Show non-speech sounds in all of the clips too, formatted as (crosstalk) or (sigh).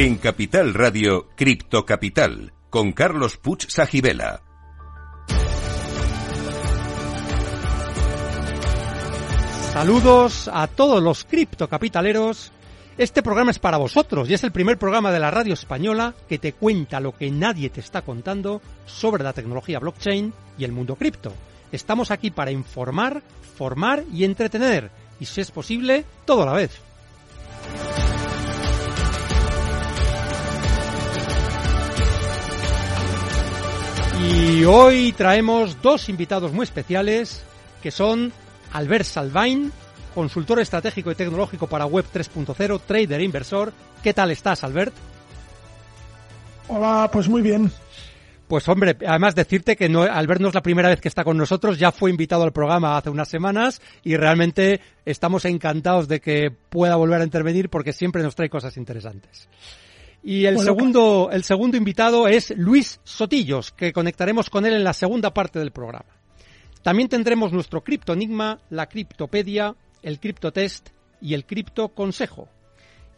En Capital Radio, Cripto Capital, con Carlos Puch Sajibela. Saludos a todos los criptocapitaleros. Este programa es para vosotros y es el primer programa de la radio española que te cuenta lo que nadie te está contando sobre la tecnología blockchain y el mundo cripto. Estamos aquí para informar, formar y entretener, y si es posible, todo a la vez. Y hoy traemos dos invitados muy especiales que son Albert Salvain, consultor estratégico y tecnológico para Web 3.0, trader e inversor. ¿Qué tal estás, Albert? Hola, pues muy bien. Pues hombre, además decirte que no, Albert no es la primera vez que está con nosotros, ya fue invitado al programa hace unas semanas y realmente estamos encantados de que pueda volver a intervenir porque siempre nos trae cosas interesantes. Y el segundo, el segundo invitado es Luis Sotillos, que conectaremos con él en la segunda parte del programa. También tendremos nuestro criptoenigma, la criptopedia, el criptotest y el cripto consejo.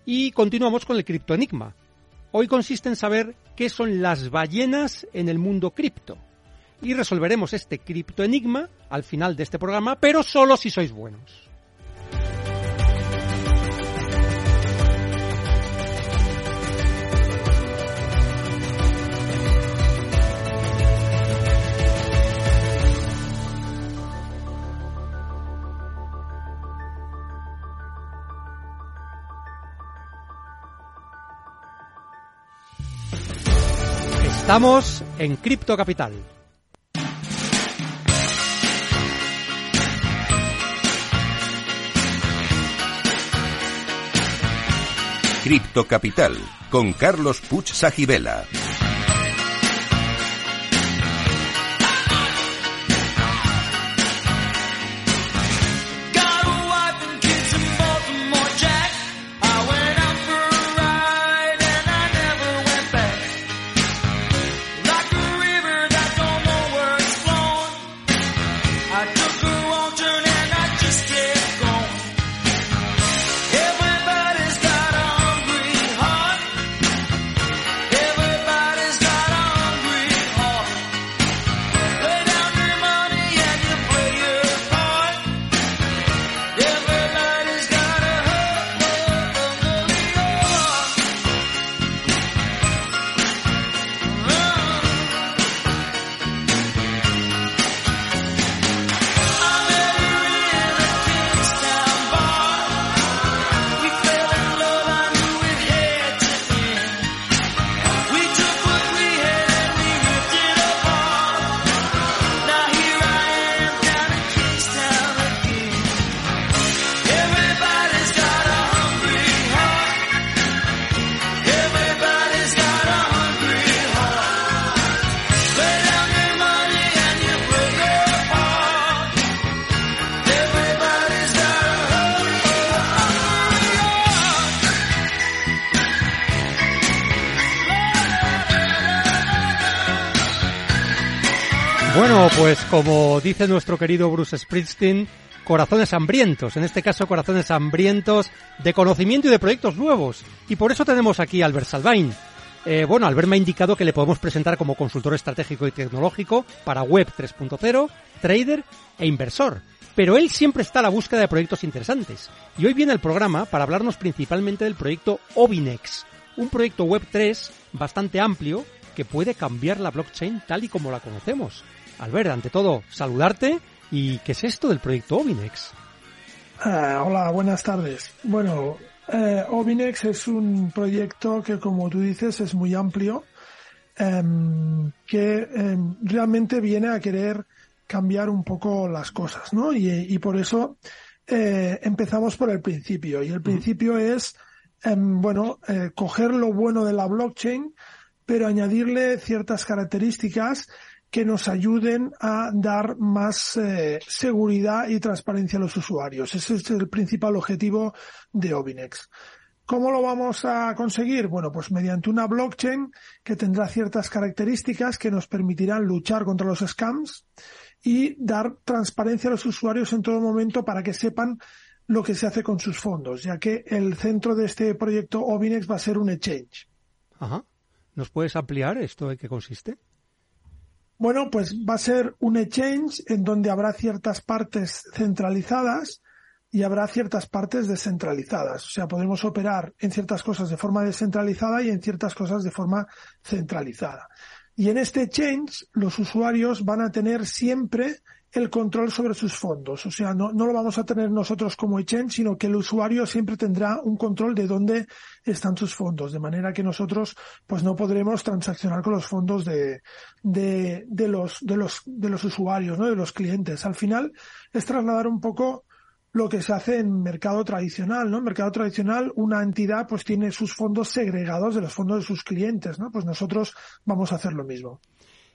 Y continuamos con el criptoenigma. Hoy consiste en saber qué son las ballenas en el mundo cripto. Y resolveremos este criptoenigma al final de este programa, pero solo si sois buenos. Estamos en Cripto Capital. Cripto Capital con Carlos Puch Sajibela. Bueno, pues como dice nuestro querido Bruce Springsteen, corazones hambrientos, en este caso corazones hambrientos de conocimiento y de proyectos nuevos. Y por eso tenemos aquí a Albert Salvain. Eh, bueno, Albert me ha indicado que le podemos presentar como consultor estratégico y tecnológico para Web 3.0, trader e inversor. Pero él siempre está a la búsqueda de proyectos interesantes. Y hoy viene el programa para hablarnos principalmente del proyecto Obinex, un proyecto Web 3 bastante amplio que puede cambiar la blockchain tal y como la conocemos. Albert, ante todo, saludarte y ¿qué es esto del proyecto Obinex? Ah, hola, buenas tardes. Bueno, eh, Obinex es un proyecto que, como tú dices, es muy amplio, em, que em, realmente viene a querer cambiar un poco las cosas, ¿no? Y, por eso eh, empezamos por el principio. Y el principio es, em, bueno, eh, coger lo bueno de la blockchain, pero añadirle ciertas características que nos ayuden a dar más eh, seguridad y transparencia a los usuarios. Ese es el principal objetivo de Obinex. ¿Cómo lo vamos a conseguir? Bueno, pues mediante una blockchain que tendrá ciertas características que nos permitirán luchar contra los scams y dar transparencia a los usuarios en todo momento para que sepan lo que se hace con sus fondos, ya que el centro de este proyecto Obinex va a ser un exchange. Ajá. ¿Nos puedes ampliar esto de qué consiste? Bueno, pues va a ser un exchange en donde habrá ciertas partes centralizadas y habrá ciertas partes descentralizadas. O sea, podemos operar en ciertas cosas de forma descentralizada y en ciertas cosas de forma centralizada. Y en este exchange los usuarios van a tener siempre el control sobre sus fondos. O sea, no, no lo vamos a tener nosotros como exchange, sino que el usuario siempre tendrá un control de dónde están sus fondos, de manera que nosotros pues no podremos transaccionar con los fondos de, de, de los, de los, de los usuarios, ¿no? de los clientes. Al final es trasladar un poco lo que se hace en mercado tradicional, ¿no? En mercado tradicional, una entidad pues tiene sus fondos segregados de los fondos de sus clientes, ¿no? Pues nosotros vamos a hacer lo mismo.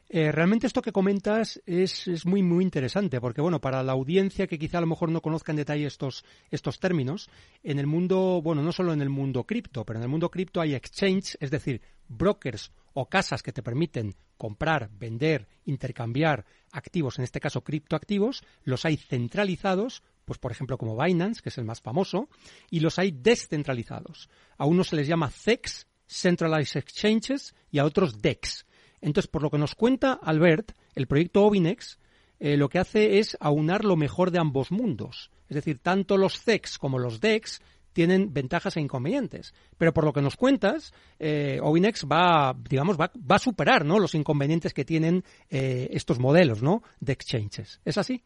Eh, realmente esto que comentas es, es, muy, muy interesante, porque bueno, para la audiencia que quizá a lo mejor no conozca en detalle estos, estos términos, en el mundo, bueno, no solo en el mundo cripto, pero en el mundo cripto hay exchange, es decir, brokers o casas que te permiten comprar, vender, intercambiar activos, en este caso criptoactivos, los hay centralizados, pues por ejemplo como Binance, que es el más famoso, y los hay descentralizados. A unos se les llama CEX, Centralized Exchanges, y a otros DEX. Entonces, por lo que nos cuenta Albert, el proyecto Obinex eh, lo que hace es aunar lo mejor de ambos mundos. Es decir, tanto los CEX como los DEX tienen ventajas e inconvenientes. Pero por lo que nos cuentas, eh, Obinex va, digamos, va, va, a superar ¿no? los inconvenientes que tienen eh, estos modelos ¿no? de exchanges. ¿Es así?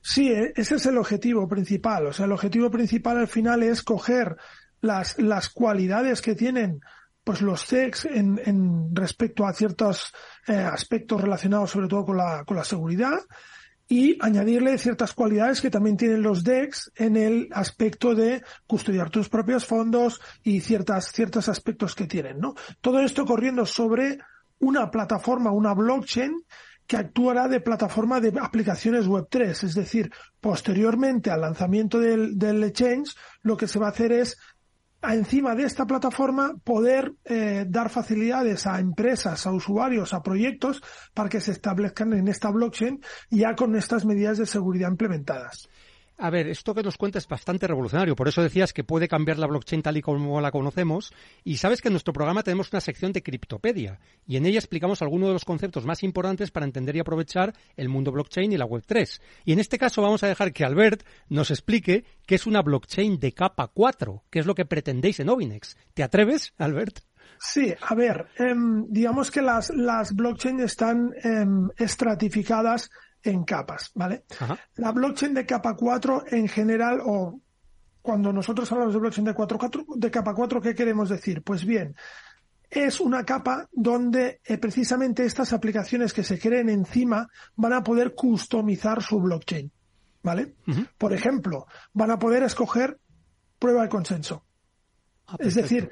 Sí, e, ese es el objetivo principal. O sea, el objetivo principal al final es coger las, las cualidades que tienen pues los CEX en, en respecto a ciertos eh, aspectos relacionados sobre todo con la, con la seguridad y añadirle ciertas cualidades que también tienen los DEX en el aspecto de custodiar tus propios fondos y ciertas, ciertos aspectos que tienen, ¿no? Todo esto corriendo sobre una plataforma, una blockchain que actuará de plataforma de aplicaciones Web3. Es decir, posteriormente al lanzamiento del, del exchange, lo que se va a hacer es encima de esta plataforma poder eh, dar facilidades a empresas, a usuarios, a proyectos para que se establezcan en esta blockchain ya con estas medidas de seguridad implementadas. A ver, esto que nos cuenta es bastante revolucionario. Por eso decías que puede cambiar la blockchain tal y como la conocemos. Y sabes que en nuestro programa tenemos una sección de Criptopedia. Y en ella explicamos algunos de los conceptos más importantes para entender y aprovechar el mundo blockchain y la Web3. Y en este caso vamos a dejar que Albert nos explique qué es una blockchain de capa 4, qué es lo que pretendéis en Obinex. ¿Te atreves, Albert? Sí, a ver, eh, digamos que las, las blockchain están eh, estratificadas en capas, ¿vale? La blockchain de capa 4 en general, o cuando nosotros hablamos de blockchain de, 4, de capa 4, ¿qué queremos decir? Pues bien, es una capa donde eh, precisamente estas aplicaciones que se creen encima van a poder customizar su blockchain, ¿vale? Por ejemplo, van a poder escoger prueba de consenso. Ah, es decir,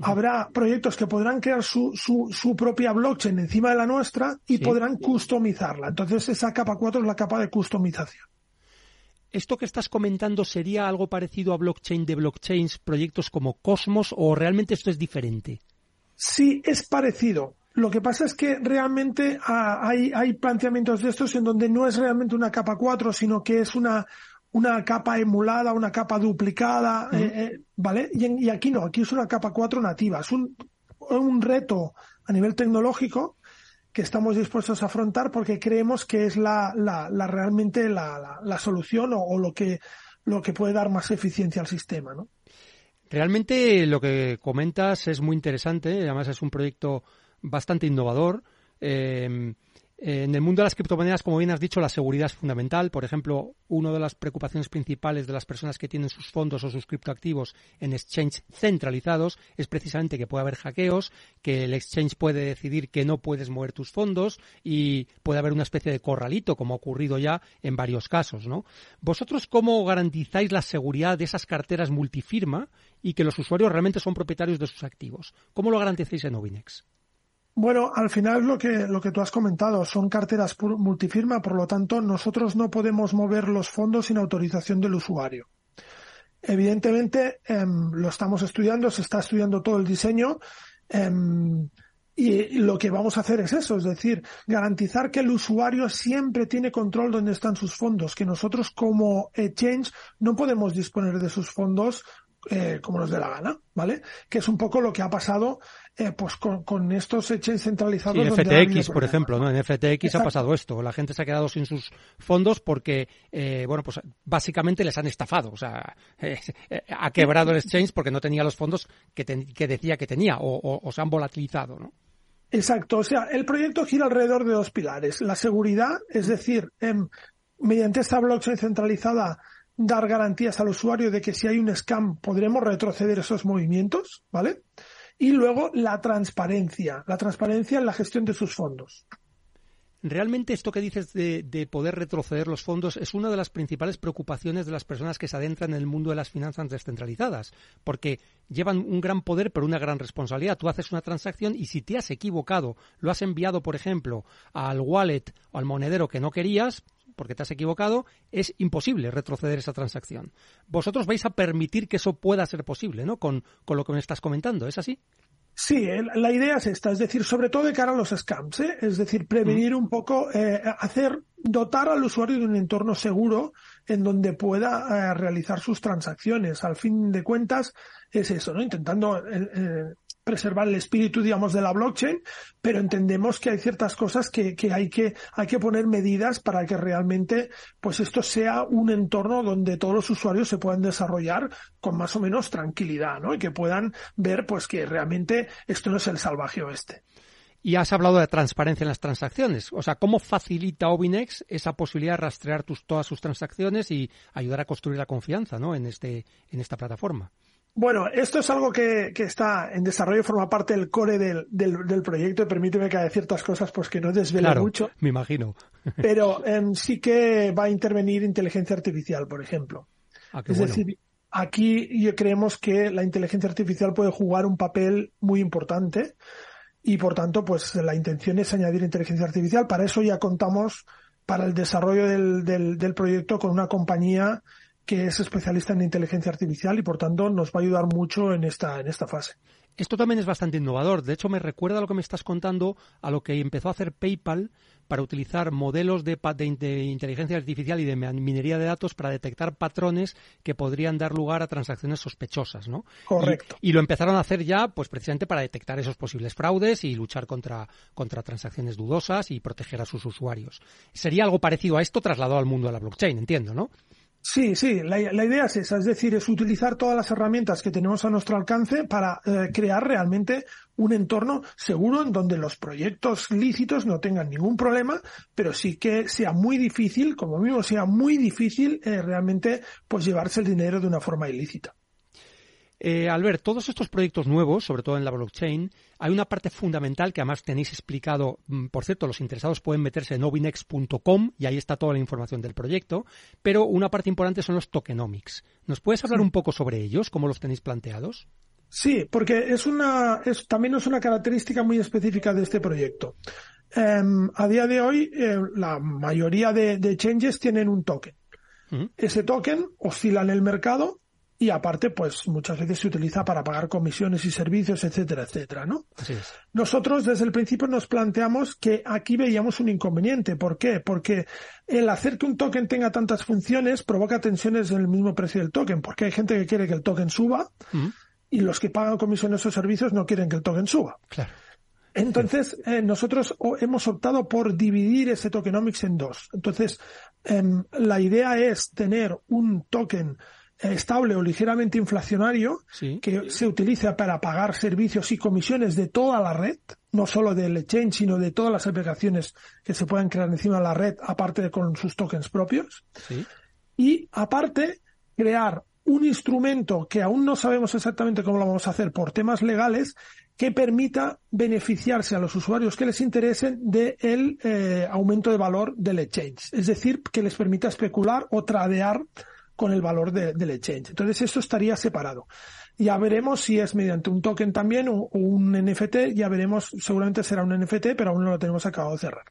habrá proyectos que podrán crear su, su, su, propia blockchain encima de la nuestra y podrán customizarla. Entonces esa capa 4 es la capa de customización. ¿Esto que estás comentando sería algo parecido a blockchain de blockchains, proyectos como Cosmos, o realmente esto es diferente? Sí, es parecido. Lo que pasa es que realmente ah, hay, hay planteamientos de estos en donde no es realmente una capa 4, sino que es una, una capa emulada, una capa duplicada, eh, eh, ¿vale? Y, aquí no, aquí es una capa 4 nativa. Es un, un reto a nivel tecnológico que estamos dispuestos a afrontar porque creemos que es la, la, la realmente la, la, solución o, o, lo que lo que puede dar más eficiencia al sistema, ¿no? Realmente lo que comentas es muy interesante, además es un proyecto bastante innovador. Eh, en el mundo de las criptomonedas, como bien has dicho, la seguridad es fundamental. Por ejemplo, una de las preocupaciones principales de las personas que tienen sus fondos o sus criptoactivos en exchange centralizados es precisamente que puede haber hackeos, que el exchange puede decidir que no puedes mover tus fondos y puede haber una especie de corralito, como ha ocurrido ya en varios casos, ¿no? ¿Vosotros cómo garantizáis la seguridad de esas carteras multifirma y que los usuarios realmente son propietarios de sus activos? ¿Cómo lo garantizáis en Obinex? Bueno, al final lo que, lo que tú has comentado son carteras multifirma, por lo tanto nosotros no podemos mover los fondos sin autorización del usuario. Evidentemente eh, lo estamos estudiando, se está estudiando todo el diseño eh, y lo que vamos a hacer es eso, es decir, garantizar que el usuario siempre tiene control donde están sus fondos, que nosotros como exchange no podemos disponer de sus fondos eh, como nos dé la gana, ¿vale? Que es un poco lo que ha pasado eh, pues con, estos exchanges centralizados. Sí, FTX, por ejemplo, ¿no? En FTX ha pasado esto. La gente se ha quedado sin sus fondos porque, eh, bueno, pues básicamente les han estafado. O sea, (laughs) ha quebrado el exchange porque no tenía los fondos que, que decía que tenía o, o se han volatilizado, ¿no? Exacto, o sea, el proyecto gira alrededor de dos pilares. La seguridad, es decir, em, mediante esta blockchain centralizada, dar garantías al usuario de que si hay un scam podremos retroceder esos movimientos, ¿vale? Y luego la transparencia, la transparencia en la gestión de sus fondos. Realmente esto que dices de, poder retroceder los fondos es una de las principales preocupaciones de las personas que se adentran en el mundo de las finanzas descentralizadas, porque llevan un gran poder pero una gran responsabilidad. Tú haces una transacción y si te has equivocado, lo has enviado, por ejemplo, al wallet o al monedero que no querías, porque te has equivocado, es imposible retroceder esa transacción. Vosotros vais a permitir que eso pueda ser posible, ¿no? Con, con lo que me estás comentando, ¿es así? Sí, la idea es esta, es decir, sobre todo de cara a los scams, ¿eh? es decir, prevenir un poco, eh, hacer, dotar al usuario de un entorno seguro en donde pueda eh, realizar sus transacciones. Al fin de cuentas, es eso, ¿no? Intentando preservar el espíritu, digamos, de la blockchain, pero entendemos que hay ciertas cosas que, que, hay que hay que poner medidas para que realmente, pues esto sea un entorno donde todos los usuarios se puedan desarrollar con más o menos tranquilidad, ¿no? Y que puedan ver, pues que realmente esto no es el salvaje oeste. Y has hablado de transparencia en las transacciones. O sea, ¿cómo facilita Obinex esa posibilidad de rastrear tus, todas sus transacciones y ayudar a construir la confianza ¿no? en, este, en esta plataforma? Bueno, esto es algo que, que, está en desarrollo, forma parte del core del, del, proyecto y permíteme que haya ciertas cosas pues que no desvele claro, mucho. Me imagino. (laughs) Pero em, sí que va a intervenir inteligencia artificial, por ejemplo. Ah, es decir, aquí creemos que la inteligencia artificial puede jugar un papel muy importante y por tanto, pues la intención es añadir inteligencia artificial. Para eso ya contamos para el desarrollo del, del, del proyecto con una compañía que es especialista en inteligencia artificial y por tanto nos va a ayudar mucho en esta, en esta fase. Esto también es bastante innovador. De hecho, me recuerda lo que me estás contando a lo que empezó a hacer PayPal para utilizar modelos de, de, inteligencia artificial y de minería de datos para detectar patrones que podrían dar lugar a transacciones sospechosas, ¿no? Correcto. Y, lo empezaron a hacer ya, pues precisamente para detectar esos posibles fraudes y luchar contra, contra transacciones dudosas y proteger a sus usuarios. Sería algo parecido a esto trasladado al mundo de la blockchain, entiendo, ¿no? Sí, sí, la, idea es esa, es decir, es utilizar todas las herramientas que tenemos a nuestro alcance para eh, crear realmente un entorno seguro en donde los proyectos lícitos no tengan ningún problema, pero sí que sea muy difícil, como mismo sea muy difícil eh, realmente pues llevarse el dinero de una forma ilícita. Eh, Albert, todos estos proyectos nuevos, sobre todo en la blockchain, hay una parte fundamental que además tenéis explicado. Mm, por cierto, los interesados pueden meterse en obinex.com y ahí está toda la información del proyecto. Pero una parte importante son los tokenomics. ¿Nos puedes hablar un poco sobre ellos? ¿Cómo los tenéis planteados? Sí, porque es una, es, también es una característica muy específica de este proyecto. Em, a día de hoy, eh, la mayoría de, de, changes tienen un token. Ese token oscila en el mercado y aparte, pues muchas veces se utiliza para pagar comisiones y servicios, etcétera, etcétera, ¿no? Nosotros desde el principio nos planteamos que aquí veíamos un inconveniente. ¿Por qué? Porque el hacer que un token tenga tantas funciones provoca tensiones en el mismo precio del token, porque hay gente que quiere que el token suba y los que pagan comisiones o servicios no quieren que el token suba. Claro. Entonces, eh, nosotros hemos optado por dividir ese tokenomics en dos. Entonces, em, la idea es tener un token estable o ligeramente inflacionario que se utiliza para pagar servicios y comisiones de toda la red, no solo del exchange, sino de todas las aplicaciones que se puedan crear encima de la red, aparte de con sus tokens propios. Y aparte, crear un instrumento que aún no sabemos exactamente cómo lo vamos a hacer por temas legales, que permita beneficiarse a los usuarios que les interesen del eh, aumento de valor del exchange. Es decir, que les permita especular o tradear con el valor del exchange. Entonces esto estaría separado. Ya veremos si es mediante un token también o, un NFT, ya veremos, seguramente será un NFT, pero aún no lo tenemos acabado de cerrar.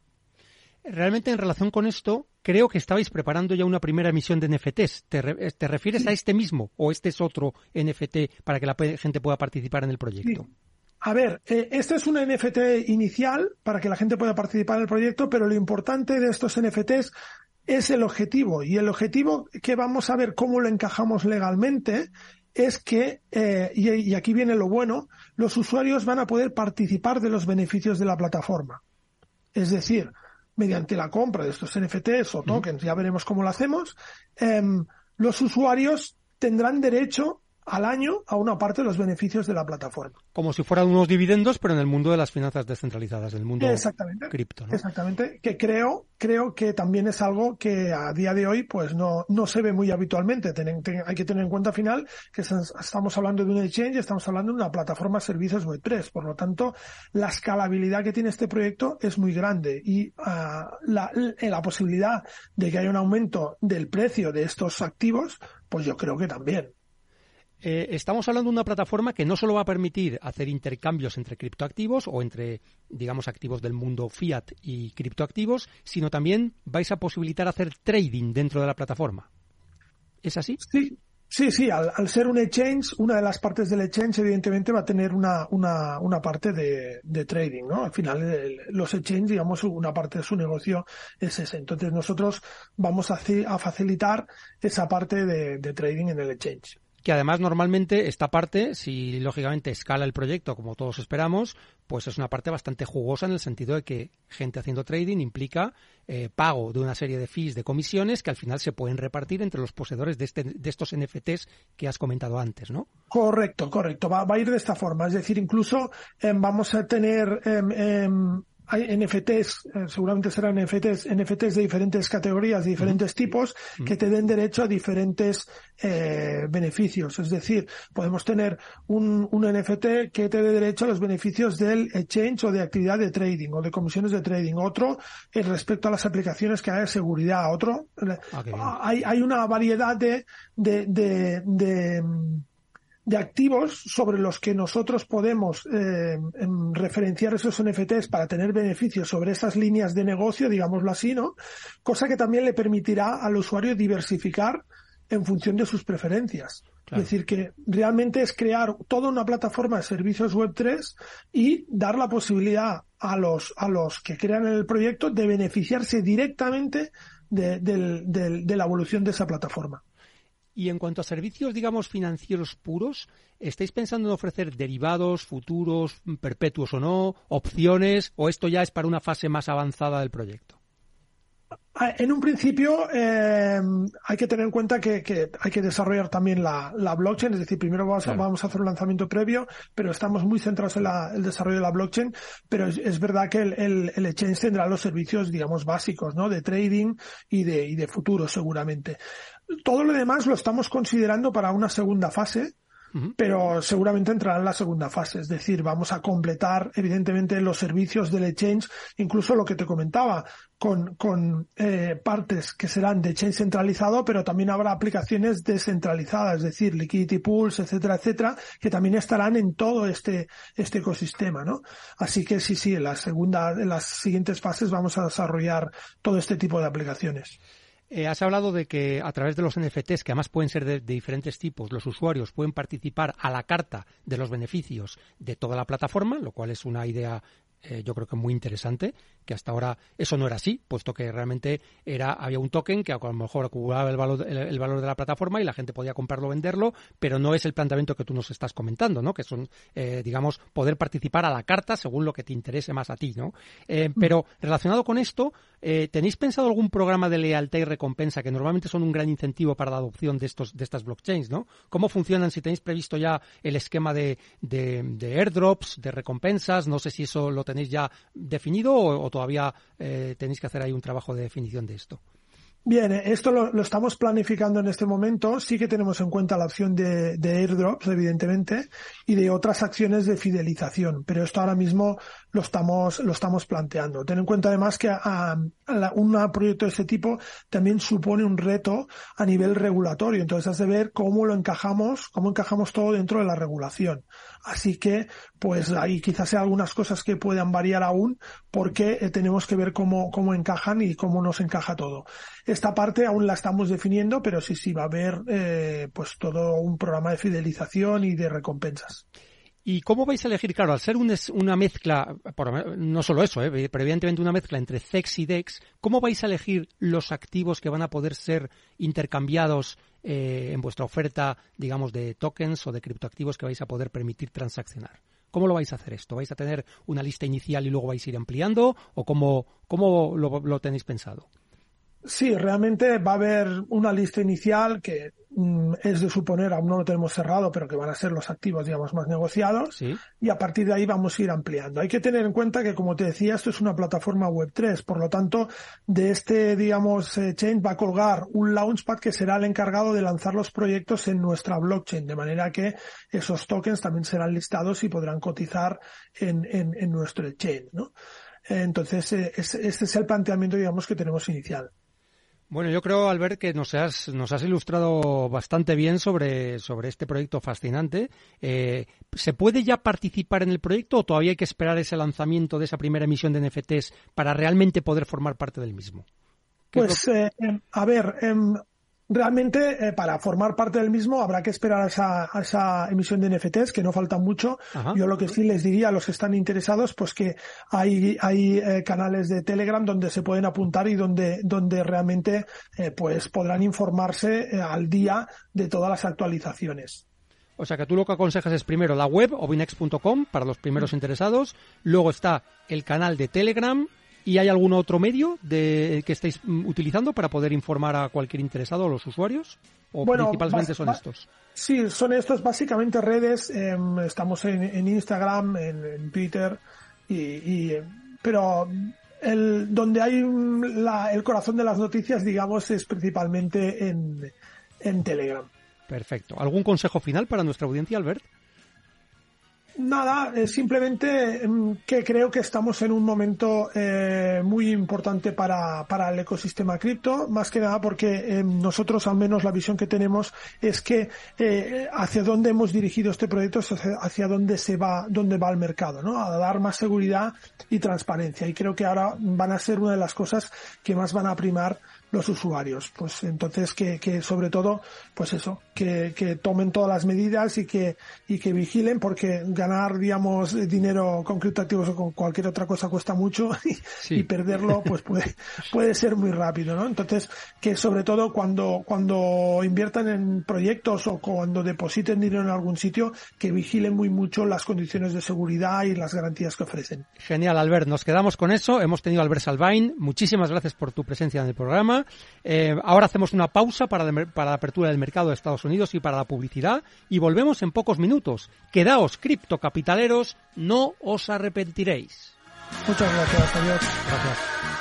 Realmente en relación con esto, creo que estabais preparando ya una primera emisión de NFTs. ¿Te, refieres a este mismo o este es otro NFT para que la gente pueda participar en el proyecto? A ver, eh, este es un NFT inicial para que la gente pueda participar en el proyecto, pero lo importante de estos NFTs es el objetivo. Y el objetivo que vamos a ver cómo lo encajamos legalmente es que, eh, y, aquí viene lo bueno, los usuarios van a poder participar de los beneficios de la plataforma. Es decir, mediante la compra de estos NFTs o tokens, ya veremos cómo lo hacemos, em, los usuarios tendrán derecho al año a una parte de los beneficios de la plataforma. Como si fueran unos dividendos, pero en el mundo de las finanzas descentralizadas, del mundo exactamente, cripto. Exactamente, que creo, creo que también es algo que a día de hoy pues no, no se ve muy habitualmente. hay que tener en cuenta al final que estamos hablando de un exchange, estamos hablando de una plataforma de servicios Web3. Por lo tanto, la escalabilidad que tiene este proyecto es muy grande y ah, la, la posibilidad de que haya un aumento del precio de estos activos, pues yo creo que también. Eh, estamos hablando de una plataforma que no solo va a permitir hacer intercambios entre criptoactivos o entre, digamos, activos del mundo fiat y criptoactivos, sino también vais a posibilitar hacer trading dentro de la plataforma. ¿Es así? Sí, sí, sí. Al, ser un exchange, una de las partes del exchange, evidentemente, va a tener una, una, parte de, trading, ¿no? Al final, los exchanges, digamos, una parte de su negocio es ese. Entonces, nosotros vamos a facilitar esa parte de trading en el exchange que además normalmente esta parte, si lógicamente escala el proyecto como todos esperamos, pues es una parte bastante jugosa en el sentido de que gente haciendo trading implica eh, pago de una serie de fees, de comisiones que al final se pueden repartir entre los poseedores de, este, de estos NFTs que has comentado antes, ¿no? Correcto, correcto. Va, a ir de esta forma. Es decir, incluso em, vamos a tener em, em, hay NFTs, eh, seguramente serán NFTs, NFTs de diferentes categorías, de diferentes tipos, que te den derecho a diferentes eh, beneficios. Es decir, podemos tener un, un NFT que te dé derecho a los beneficios del exchange o de actividad de trading o de comisiones de trading. Otro, eh, respecto a las aplicaciones que hay de seguridad. Otro, ah, hay, hay una variedad de, de, de, de de activos sobre los que nosotros podemos eh, em, referenciar esos NFTs para tener beneficios sobre esas líneas de negocio, digámoslo así, ¿no? Cosa que también le permitirá al usuario diversificar en función de sus preferencias. Es decir, que realmente es crear toda una plataforma de servicios web 3 y dar la posibilidad a los, a los que crean el proyecto de beneficiarse directamente de la evolución de esa plataforma. Y en cuanto a servicios, digamos, financieros puros, ¿estáis pensando en ofrecer derivados, futuros, perpetuos o no, opciones, o esto ya es para una fase más avanzada del proyecto? Ah, en un principio eh, hay que tener en cuenta que, hay que desarrollar también la, blockchain, es decir, primero vamos, a hacer un lanzamiento previo, pero estamos muy centrados en el desarrollo de la blockchain, pero es, verdad que el, el, exchange tendrá los servicios, digamos, básicos, ¿no? De trading y de, y de futuro seguramente. Todo lo demás lo estamos considerando para una segunda fase, pero seguramente entrará en la segunda fase. Es decir, vamos a completar, evidentemente, los servicios del exchange, incluso lo que te comentaba, con, con eh, partes que serán de exchange centralizado, pero también habrá aplicaciones descentralizadas, es decir, liquidity pools, etcétera, etcétera, que también estarán en todo este, este ecosistema, ¿no? Así que sí, sí, en la segunda, en las siguientes fases vamos a desarrollar todo este tipo de aplicaciones. Eh, has hablado de que a través de los NFTs, que además pueden ser de, diferentes tipos, los usuarios pueden participar a la carta de los beneficios de toda la plataforma, lo cual es una idea eh, yo creo que muy interesante, que hasta ahora eso no era así, puesto que realmente era había un token que a lo mejor acumulaba el valor, el, valor de la plataforma y la gente podía comprarlo o venderlo, pero no es el planteamiento que tú nos estás comentando, ¿no? Que son, eh, digamos, poder participar a la carta según lo que te interese más a ti, ¿no? Eh, mm. pero relacionado con esto, ¿tenéis pensado algún programa de lealtad y recompensa que normalmente son un gran incentivo para la adopción de estos de estas blockchains, ¿no? ¿Cómo funcionan? Si tenéis previsto ya el esquema de, de, airdrops, de recompensas, no sé si eso lo tenéis ya definido o, todavía eh, tenéis que hacer ahí un trabajo de definición de esto? Bien, esto lo, estamos planificando en este momento. Sí que tenemos en cuenta la opción de, airdrops, evidentemente, y de otras acciones de fidelización, pero esto ahora mismo lo estamos, lo estamos planteando. Ten en cuenta además que un proyecto de este tipo también supone un reto a nivel regulatorio. Entonces has de ver cómo lo encajamos, cómo encajamos todo dentro de la regulación. Así que, pues ahí quizás sea algunas cosas que puedan variar aún porque eh, tenemos que ver cómo, cómo encajan y cómo nos encaja todo. Esta parte aún la estamos definiendo, pero sí, sí va a haber eh, pues todo un programa de fidelización y de recompensas. ¿Y cómo vais a elegir? Claro, al ser una mezcla, no solo eso, ¿eh? pero evidentemente una mezcla entre CEX y DEX, ¿cómo vais a elegir los activos que van a poder ser intercambiados eh, en vuestra oferta, digamos, de tokens o de criptoactivos que vais a poder permitir transaccionar? ¿Cómo lo vais a hacer esto? ¿Vais a tener una lista inicial y luego vais a ir ampliando? ¿O cómo, cómo lo tenéis pensado? Sí, realmente va a haber una lista inicial que mm, es de suponer, aún no lo tenemos cerrado, pero que van a ser los activos, digamos, más negociados. Y a partir de ahí vamos a ir ampliando. Hay que tener en cuenta que, como te decía, esto es una plataforma Web3. Por lo tanto, de este, digamos, eh, chain va a colgar un launchpad que será el encargado de lanzar los proyectos en nuestra blockchain. De manera que esos tokens también serán listados y podrán cotizar en, en, en nuestro chain, ¿no? Entonces, eh, este es el planteamiento, digamos, que tenemos inicial. Bueno, yo creo, Albert, que nos has, nos has ilustrado bastante bien sobre, sobre este proyecto fascinante. Eh, ¿Se puede ya participar en el proyecto o todavía hay que esperar ese lanzamiento de esa primera emisión de NFTs para realmente poder formar parte del mismo? Pues, eh, em, a ver, em, realmente eh, para formar parte del mismo habrá que esperar a esa, a esa emisión de NFTs, que no falta mucho. Yo lo que sí les diría a los que están interesados, pues que hay, hay eh, canales de Telegram donde se pueden apuntar y donde, donde realmente eh, pues podrán informarse al día de todas las actualizaciones. O sea que tú lo que aconsejas es primero la web, obinex.com, para los primeros interesados, luego está el canal de Telegram, ¿Y hay algún otro medio de, que estáis mm, utilizando para poder informar a cualquier interesado o los usuarios? ¿O principalmente son estos? Sí, son estos básicamente redes. Em, estamos en, Instagram, en, Twitter, y, pero el, donde hay el corazón de las noticias, digamos, es principalmente en, en Telegram. Perfecto. ¿Algún consejo final para nuestra audiencia, Albert? Nada, simplemente em, que creo que estamos en un momento eh, muy importante para, para el ecosistema cripto, más que nada porque em, nosotros, al menos la visión que tenemos es que eh, hacia dónde hemos dirigido este proyecto es hacia, dónde se va, dónde va el mercado, ¿no? A dar más seguridad y transparencia. Y creo que ahora van a ser una de las cosas que más van a primar los usuarios. Pues entonces que, que sobre todo, pues eso, que, que, tomen todas las medidas y que, y que vigilen porque ganar, digamos, dinero con criptoactivos o con cualquier otra cosa cuesta mucho (laughs) y, perderlo pues puede, (laughs) puede ser muy rápido, ¿no? Entonces que sobre todo cuando, cuando inviertan en proyectos o cuando depositen dinero en algún sitio, que vigilen muy mucho las condiciones de seguridad y las garantías que ofrecen. Genial, Albert. Nos quedamos con eso. Hemos tenido a Albert Salvain. Muchísimas gracias por tu presencia en el programa. Eh, ahora hacemos una pausa para, la apertura del mercado de Estados Unidos y para la publicidad y volvemos en pocos minutos. Quedaos criptocapitaleros, no os arrepentiréis. Muchas gracias, adiós. Gracias.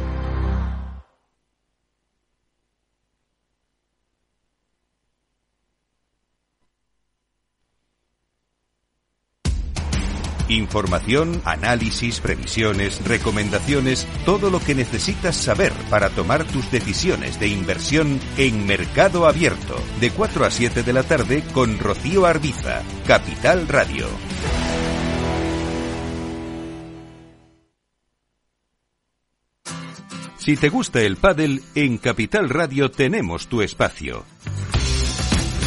Información, análisis, previsiones, recomendaciones, todo lo que necesitas saber para tomar tus decisiones de inversión en Mercado Abierto, de 4 a 7 de la tarde con Rocío Arbiza, Capital Radio. Si te gusta el pádel, en Capital Radio tenemos tu espacio.